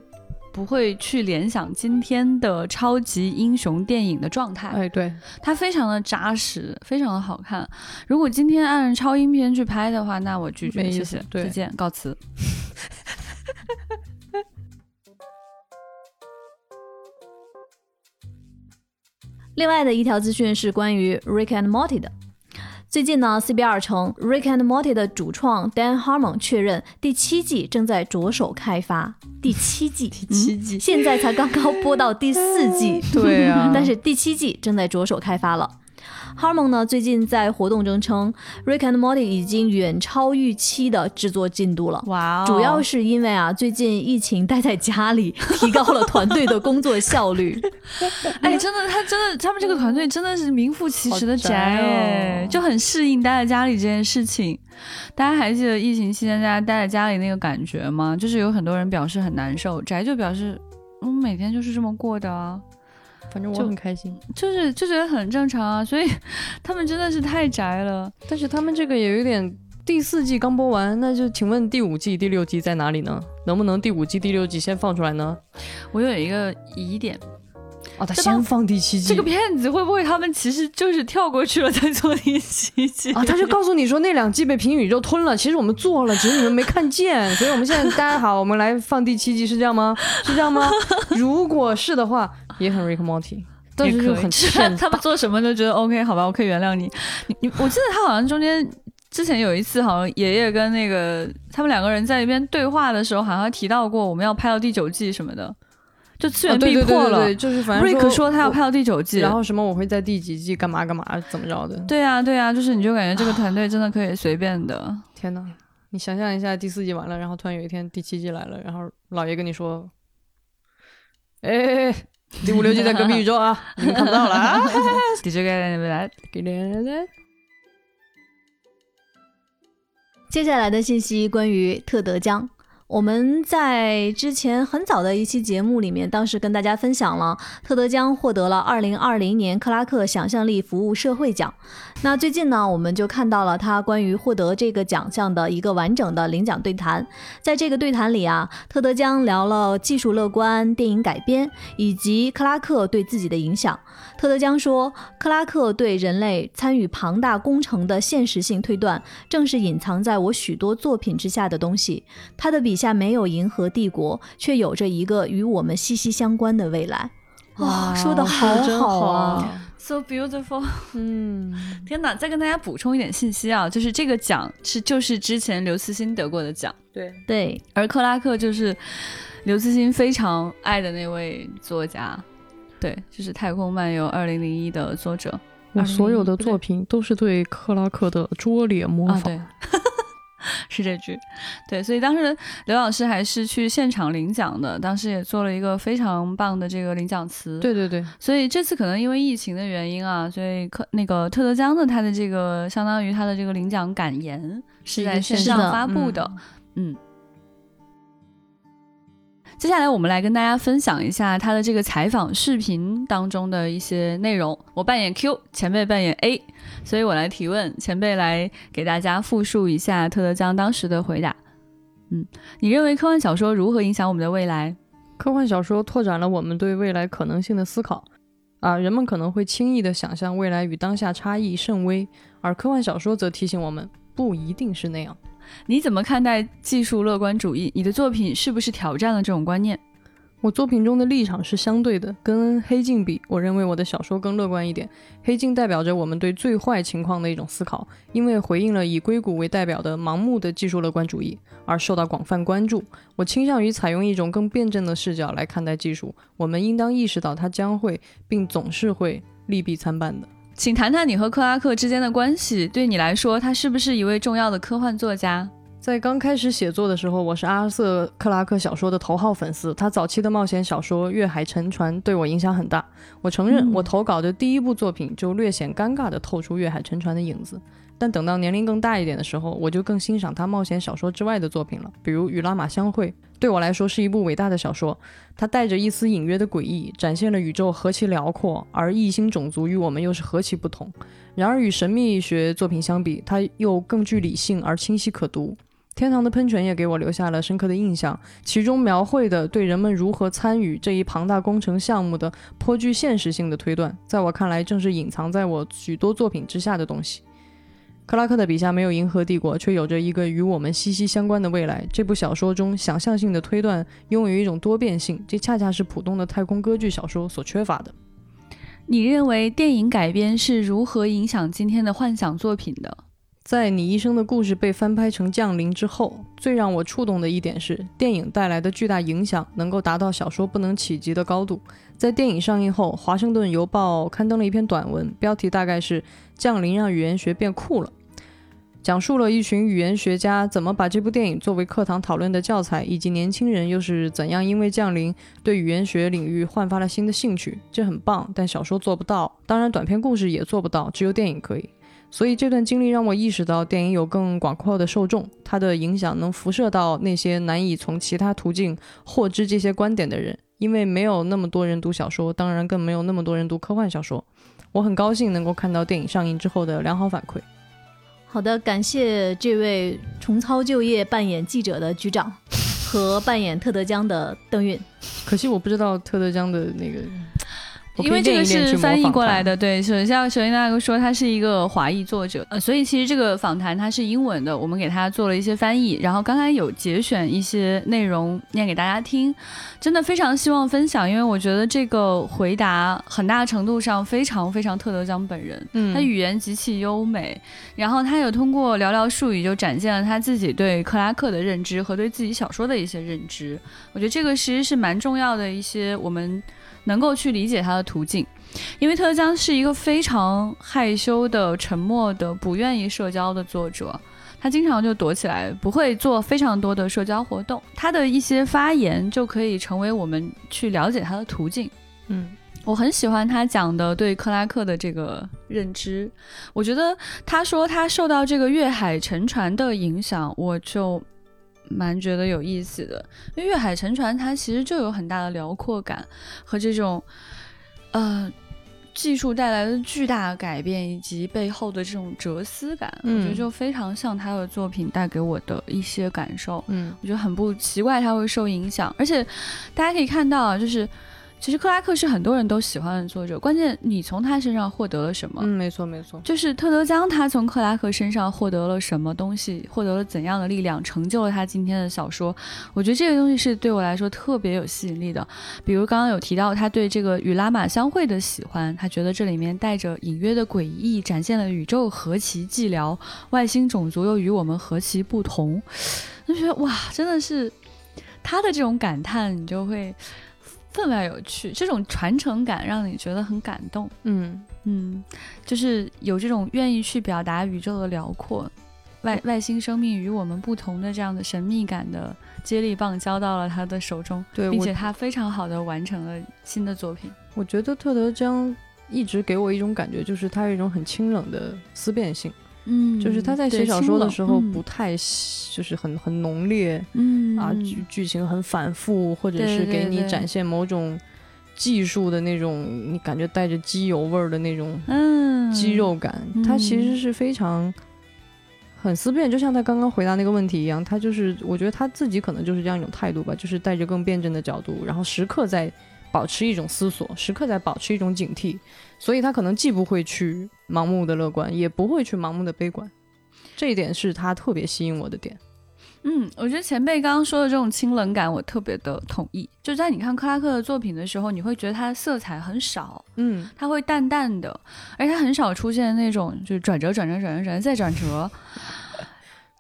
不会去联想今天的超级英雄电影的状态。哎，对，它非常的扎实，非常的好看。如果今天按超英片去拍的话，那我拒绝，没意谢谢，思对再见，告辞。另外的一条资讯是关于 Rick and Morty 的。最近呢，CBR 称 Rick and Morty 的主创 Dan Harmon 确认第七季正在着手开发。第七季，第七季现在才刚刚播到第四季，对啊但是第七季正在着手开发了。Harmon 呢，最近在活动中称，Rick and Morty 已经远超预期的制作进度了。哇哦，主要是因为啊，最近疫情待在家里，提高了团队的工作效率。哎，真的，他真的，他们这个团队真的是名副其实的宅宅哎，哦就很适应待在家里这件事情。大家还记得疫情期间大家待在家里那个感觉吗？就是有很多人表示很难受，宅就表示，嗯，每天就是这么过的啊，反正我就很开心。就是就觉得很正常啊。所以 他们真的是太宅了。但是他们这个也有点，第四季刚播完，那就请问第五季、第六季在哪里呢？能不能第五季、第六季先放出来呢？我有一个疑点，哦，他先放第七季，这个骗子会不会他们其实就是跳过去了再做第七季啊，他就告诉你说那两季被平行宇宙吞了，其实我们做了，只是你们没看见，所以我们现在大家好，我们来放第七季，是这样吗？是这样吗？如果是的话，也很 Rick Morty，但是就很 他们做什么都觉得 OK，好吧，我可以原谅你。你你，我记得他好像中间之前有一次，好像爷爷跟那个他们两个人在一边对话的时候，好像提到过我们要拍到第九季什么的，就次元啊对对对逼迫了。对对，就是反正瑞克说他要拍到第九季，然后什么我会在第几季干嘛干嘛怎么着的。对啊对啊，就是你就感觉这个团队真的可以随便的。天呐，你想象一下，第四季完了，然后突然有一天第七季来了，然后老爷跟你说：“哎，第五六季在隔壁宇宙啊，你们看不到了啊。第这个来，”接下来的信息关于特德·江。我们在之前很早的一期节目里面，当时跟大家分享了特德·江获得了2020年克拉克想象力服务社会奖。那最近呢，我们就看到了他关于获得这个奖项的一个完整的领奖对谈。在这个对谈里啊，特德·江聊了技术乐观、电影改编以及克拉克对自己的影响。特德·江说，克拉克对人类参与庞大工程的现实性推断，正是隐藏在我许多作品之下的东西。他的笔下没有银河帝国，却有着一个与我们息息相关的未来。哇，说的好好好啊！So beautiful！嗯，天哪！再跟大家补充一点信息啊，就是这个奖是就是之前刘慈欣得过的奖，对，对，而克拉克就是刘慈欣非常爱的那位作家，对，就是《太空漫游二零零一》的作者我所有的作品都是对克拉克的拙劣模啊，仿。对，是这句，对，所以当时刘老师还是去现场领奖的，当时也做了一个非常棒的这个领奖词，对对对，所以这次可能因为疫情的原因啊，所以克那个特德·江的他的这个相当于他的这个领奖感言是在线上线上发布的，嗯。接下来我们来跟大家分享一下他的这个采访视频当中的一些内容。我扮演 Q，前辈扮演 A，所以我来提问，前辈来给大家复述一下特德·江当时的回答。嗯，你认为科幻小说如何影响我们的未来？科幻小说拓展了我们对未来可能性的思考。啊，人们可能会轻易地想象未来与当下差异甚微，而科幻小说则提醒我们，不一定是那样。你怎么看待技术乐观主义？你的作品是不是挑战了这种观念？我作品中的立场是相对的，跟《黑镜》比，我认为我的小说更乐观一点。《黑镜》代表着我们对最坏情况的一种思考，因为回应了以硅谷为代表的盲目的技术乐观主义，而受到广泛关注。我倾向于采用一种更辩证的视角来看待技术，我们应当意识到它将会，并总是会利弊参半的。请谈谈你和克拉克之间的关系。对你来说，他是不是一位重要的科幻作家？在刚开始写作的时候，我是阿瑟·克拉克小说的头号粉丝。他早期的冒险小说《月海沉船》对我影响很大。我承认，嗯我投稿的第一部作品就略显尴尬地透出《月海沉船》的影子。但等到年龄更大一点的时候，我就更欣赏他冒险小说之外的作品了，比如《与拉玛相会》，对我来说是一部伟大的小说。它带着一丝隐约的诡异，展现了宇宙何其辽阔，而异星种族与我们又是何其不同。然而与神秘学作品相比，它又更具理性而清晰可读。天堂的喷泉也给我留下了深刻的印象，其中描绘的对人们如何参与这一庞大工程项目的颇具现实性的推断，在我看来正是隐藏在我许多作品之下的东西。克拉克的笔下没有银河帝国，却有着一个与我们息息相关的未来。这部小说中想象性的推断拥有一种多变性，这恰恰是普通的太空歌剧小说所缺乏的。你认为电影改编是如何影响今天的幻想作品的？在你一生的故事被翻拍成《降临》之后，最让我触动的一点是，电影带来的巨大影响能够达到小说不能企及的高度。在电影上映后，《华盛顿邮报》刊登了一篇短文，标题大概是《降临让语言学变酷了》，讲述了一群语言学家怎么把这部电影作为课堂讨论的教材，以及年轻人又是怎样因为《降临》对语言学领域焕发了新的兴趣。这很棒，但小说做不到，当然短篇故事也做不到，只有电影可以。所以这段经历让我意识到，电影有更广阔的受众，它的影响能辐射到那些难以从其他途径获知这些观点的人。因为没有那么多人读小说，当然更没有那么多人读科幻小说。我很高兴能够看到电影上映之后的良好反馈。好的，感谢这位重操旧业扮演记者的局长和扮演特德江的邓韵。可惜我不知道特德江的那个，因为这个是翻译过来的，对，首先首先大哥说他是一个华裔作者，呃，所以其实这个访谈它是英文的，我们给他做了一些翻译，然后刚才有节选一些内容念给大家听，真的非常希望分享，因为我觉得这个回答很大程度上非常非常特德·江本人，嗯他语言极其优美，然后他有通过寥寥数语就展现了他自己对克拉克的认知和对自己小说的一些认知。我觉得这个其实是蛮重要的一些我们能够去理解他的途径。因为特德江是一个非常害羞的、沉默的、不愿意社交的作者，他经常就躲起来，不会做非常多的社交活动。他的一些发言就可以成为我们去了解他的途径。嗯我很喜欢他讲的对克拉克的这个认知。我觉得他说他受到这个粤海沉船的影响，我就蛮觉得有意思的。因为粤海沉船它其实就有很大的辽阔感和这种呃技术带来的巨大改变，以及背后的这种哲思感，我觉得嗯就非常像他的作品带给我的一些感受。嗯我觉得很不奇怪他会受影响，而且大家可以看到啊，就是其实克拉克是很多人都喜欢的作者，关键你从他身上获得了什么？嗯，没错没错，就是特德·江，他从克拉克身上获得了什么东西，获得了怎样的力量，成就了他今天的小说。我觉得这个东西是对我来说特别有吸引力的。比如刚刚有提到他对这个与拉玛相会的喜欢，他觉得这里面带着隐约的诡异，展现了宇宙何其寂寥，外星种族又与我们何其不同。就觉得哇，真的是他的这种感叹，你就会分外有趣，这种传承感让你觉得很感动。嗯嗯，就是有这种愿意去表达宇宙的辽阔，外外星生命与我们不同的这样的神秘感的接力棒交到了他的手中，对并且他非常好的完成了新的作品。我觉得特德·江一直给我一种感觉，就是他有一种很清冷的思辨性，嗯就是他在写小说的时候不太就是很很浓烈嗯啊，嗯。剧剧情很反复，或者是给你展现某种技术的那种，你感觉带着机油味儿的那种嗯肌肉感，他其实是非常很思辨，就像他刚刚回答那个问题一样，他就是我觉得他自己可能就是这样一种态度吧，就是带着更辩证的角度，然后时刻在保持一种思索，时刻在保持一种警惕，所以他可能既不会去盲目的乐观，也不会去盲目的悲观，这一点是他特别吸引我的点。嗯，我觉得前辈刚刚说的这种清冷感，我特别的同意。就在你看克拉克的作品的时候，你会觉得他的色彩很少，嗯，他会淡淡的，而且他很少出现那种就是转折、转折、转折、转折再转折，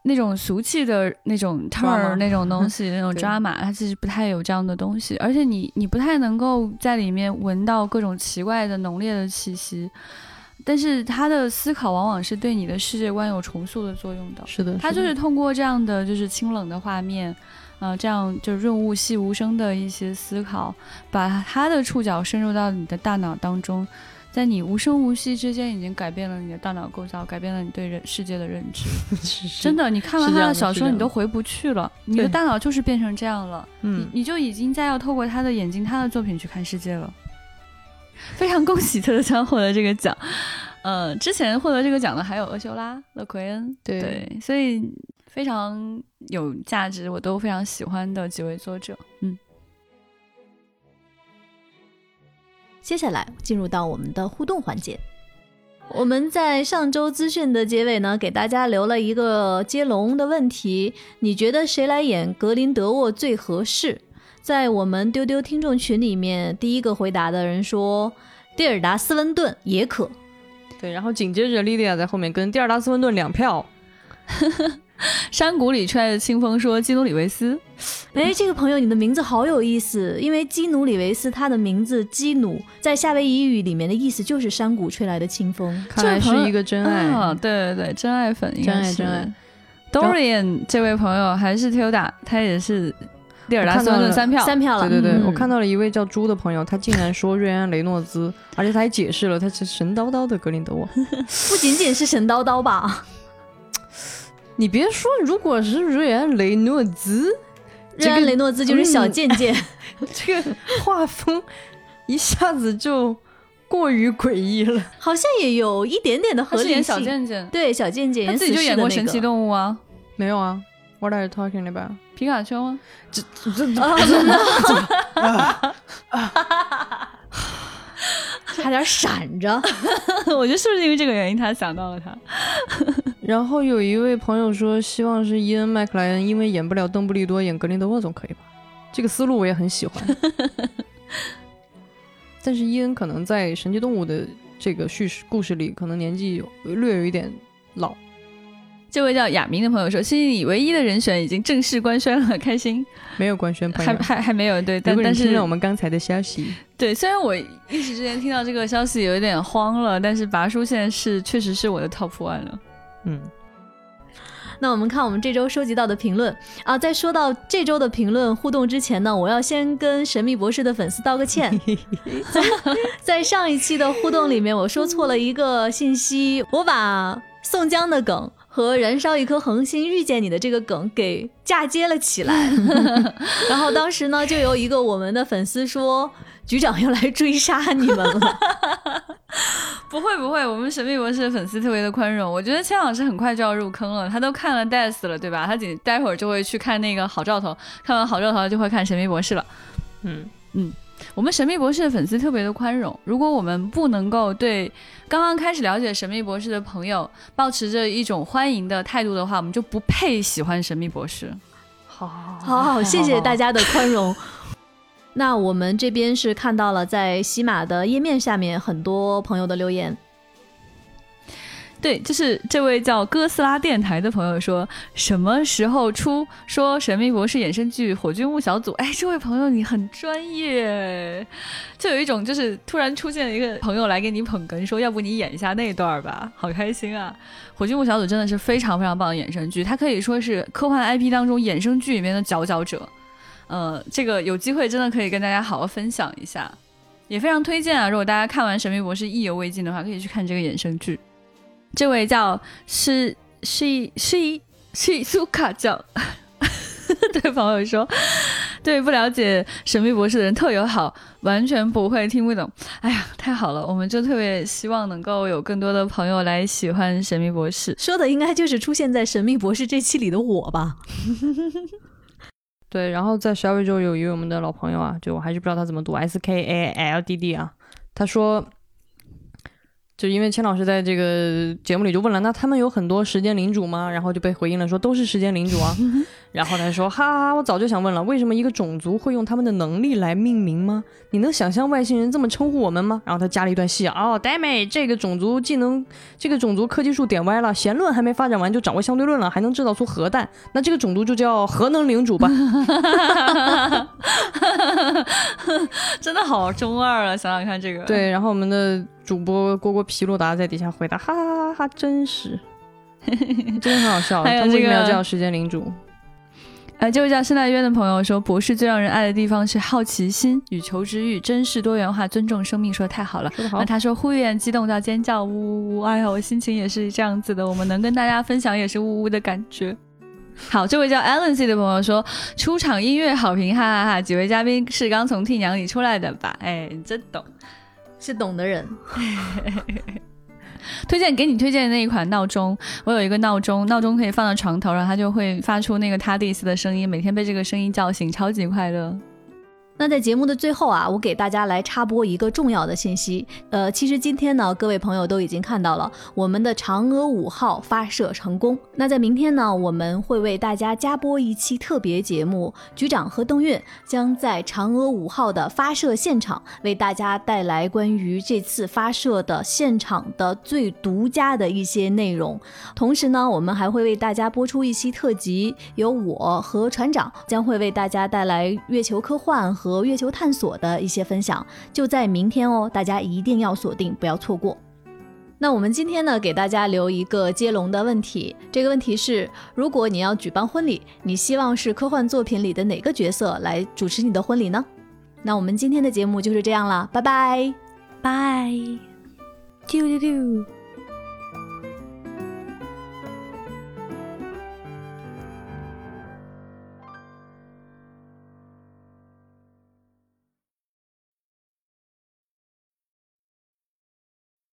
那种俗气的那种 turn Drama 那种东 西，那种对 drama，它其实不太有这样的东西，而且你你不太能够在里面闻到各种奇怪的浓烈的气息。但是他的思考往往是对你的世界观有重塑的作用的，是的，他就是通过这样的就是清冷的画面，呃，这样就润物细无声的一些思考，把他的触角深入到你的大脑当中，在你无声无息之间，已经改变了你的大脑构造，改变了你对人世界的认知。真的，你看完他的小说，你都回不去了，你的大脑就是变成这样了，嗯你你就已经在要透过他的眼睛、他的作品去看世界了。非常恭喜特德·江获得这个奖。呃，之前获得这个奖的还有厄修拉·勒奎恩，对对，所以非常有价值，我都非常喜欢的几位作者。嗯，接下来进入到我们的互动环节。我们在上周资讯的结尾呢，给大家留了一个接龙的问题：你觉得谁来演格林德沃最合适？在我们丢丢听众群里面，第一个回答的人说，蒂尔达·斯温顿也可。对，然后紧接着莉莉娅在后面跟蒂尔达斯温顿两票，山谷里吹来的清风说基努里维斯，哎，这个朋友，你的名字好有意思，因为基努里维斯他的名字基努在夏威夷语里面的意思就是山谷吹来的清风。看来是一个真爱。啊，对对对，真爱粉应该是真爱真爱。Dorian 这位朋友还是 Tilda，他也是蒂尔达斯温顿三票，三票了。对对对，嗯我看到了一位叫猪的朋友，他竟然说瑞安·雷诺兹，而且他还解释了他是神叨叨的格林德沃。不仅仅是神叨叨吧？你别说，如果是瑞安·雷诺兹，瑞安·雷诺兹就是小贱贱。这个画风一下子就过于诡异了。好像也有一点点的合理性。演小贱贱，对小贱贱，他自己就演过《神奇。动物》啊，没有啊，What are you talking about？皮卡丘吗？这这这 差点闪着。我觉得是不是因为这个原因，他想到了他？然后有一位朋友说，希望是伊恩·麦克莱恩，因为演不了邓布利多，演格林德沃总可以吧？这个思路我也很喜欢。但是伊恩可能在《神奇动物》的这个叙事故事里，可能年纪有略有一点老。这位叫亚明的朋友说，心里唯一的人选已经正式官宣了，开心。没有官宣，朋友，还还还没有对，但但是听了我们刚才的消息，对，虽然我一时之间听到这个消息有一点慌了，但是拔叔现在是确实是我的 top one 了。嗯，那我们看我们这周收集到的评论啊，在说到这周的评论互动之前呢，我要先跟神秘博士的粉丝道个歉。在 在上一期的互动里面，我说错了一个信息，我把宋江的梗和燃烧一颗恒星遇见你的这个梗给嫁接了起来。然后当时呢，就有一个我们的粉丝说，局长要来追杀你们了。不会不会，我们神秘博士的粉丝特别的宽容。我觉得千老师很快就要入坑了，他都看了 Death 了，对吧？他仅待会儿就会去看那个好兆头，看完好兆头就会看神秘博士了。嗯嗯，我们神秘博士的粉丝特别的宽容。如果我们不能够对刚刚开始了解神秘博士的朋友保持着一种欢迎的态度的话，我们就不配喜欢神秘博士。好好好好，谢谢大家的宽容。那我们这边是看到了在喜马的页面下面很多朋友的留言，对，就是这位叫哥斯拉电台的朋友说，什么时候出说《神秘博士》衍生剧《火炬木小组》？哎，这位朋友你很专业，就有一种就是突然出现了一个朋友来给你捧哏，说要不你演一下那段儿吧，好开心啊！《火炬木小组》真的是非常非常棒的衍生剧，它可以说是科幻 IP 当中衍生剧里面的佼佼者。呃，这个有机会真的可以跟大家好好分享一下，也非常推荐啊！如果大家看完《神秘博士》意犹未尽的话，可以去看这个衍生剧。这位叫是是是是苏卡酱，对朋友说，对不了解神秘博士的人特友好，完全不会听不懂。哎呀，太好了，我们就特别希望能够有更多的朋友来喜欢神秘博士。说的应该就是出现在《神秘博士》这期里的我吧？对，然后在十二月就有一位我们的老朋友啊，就我还是不知道他怎么读 S K A L D D 啊，他说，就因为千老师在这个节目里就问了，那他们有很多时间领主吗？然后就被回应了说都是时间领主啊。然后他说，哈哈哈，我早就想问了，为什么一个种族会用他们的能力来命名吗？你能想象外星人这么称呼我们吗？然后他加了一段戏啊，哦，damn 这个种族技能，这个种族科技树点歪了，弦论还没发展完就掌握相对论了，还能制造出核弹，那这个种族就叫核能领主吧。真的好中二啊！想想看这个，对，然后我们的主播蝈蝈皮洛达在底下回答，哈哈哈哈，真是，真的很好笑。还有他为什么这个要叫时间领主？呃，这位叫圣诞渊的朋友说，博士最让人爱的地方是好奇心与求知欲，真是多元化，尊重生命，说的太好了。好那，他说，忽远激动到尖叫，呜呜呜！哎呀，我心情也是这样子的，我们能跟大家分享也是呜呜的感觉。好，这位叫 Alan C 的朋友说，出场音乐好评，哈哈哈几位嘉宾是刚从替娘里出来的吧？哎，你真懂。是懂的人。推荐给你推荐的那一款闹钟，我有一个闹钟，闹钟可以放到床头，然后它就会发出那个塔蒂斯的声音，每天被这个声音叫醒，超级快乐。那在节目的最后啊，我给大家来插播一个重要的信息。呃，其实今天呢，各位朋友都已经看到了我们的嫦娥五号发射成功。那在明天呢，我们会为大家加播一期特别节目，局长和邓运将在嫦娥五号的发射现场为大家带来关于这次发射的现场的最独家的一些内容。同时呢，我们还会为大家播出一期特辑，由我和船长将会为大家带来月球科幻和月球探索的一些分享，就在明天哦，大家一定要锁定，不要错过。那我们今天呢，给大家留一个接龙的问题，这个问题是：如果你要举办婚礼，你希望是科幻作品里的哪个角色来主持你的婚礼呢？那我们今天的节目就是这样了，拜拜，拜。啾啾啾。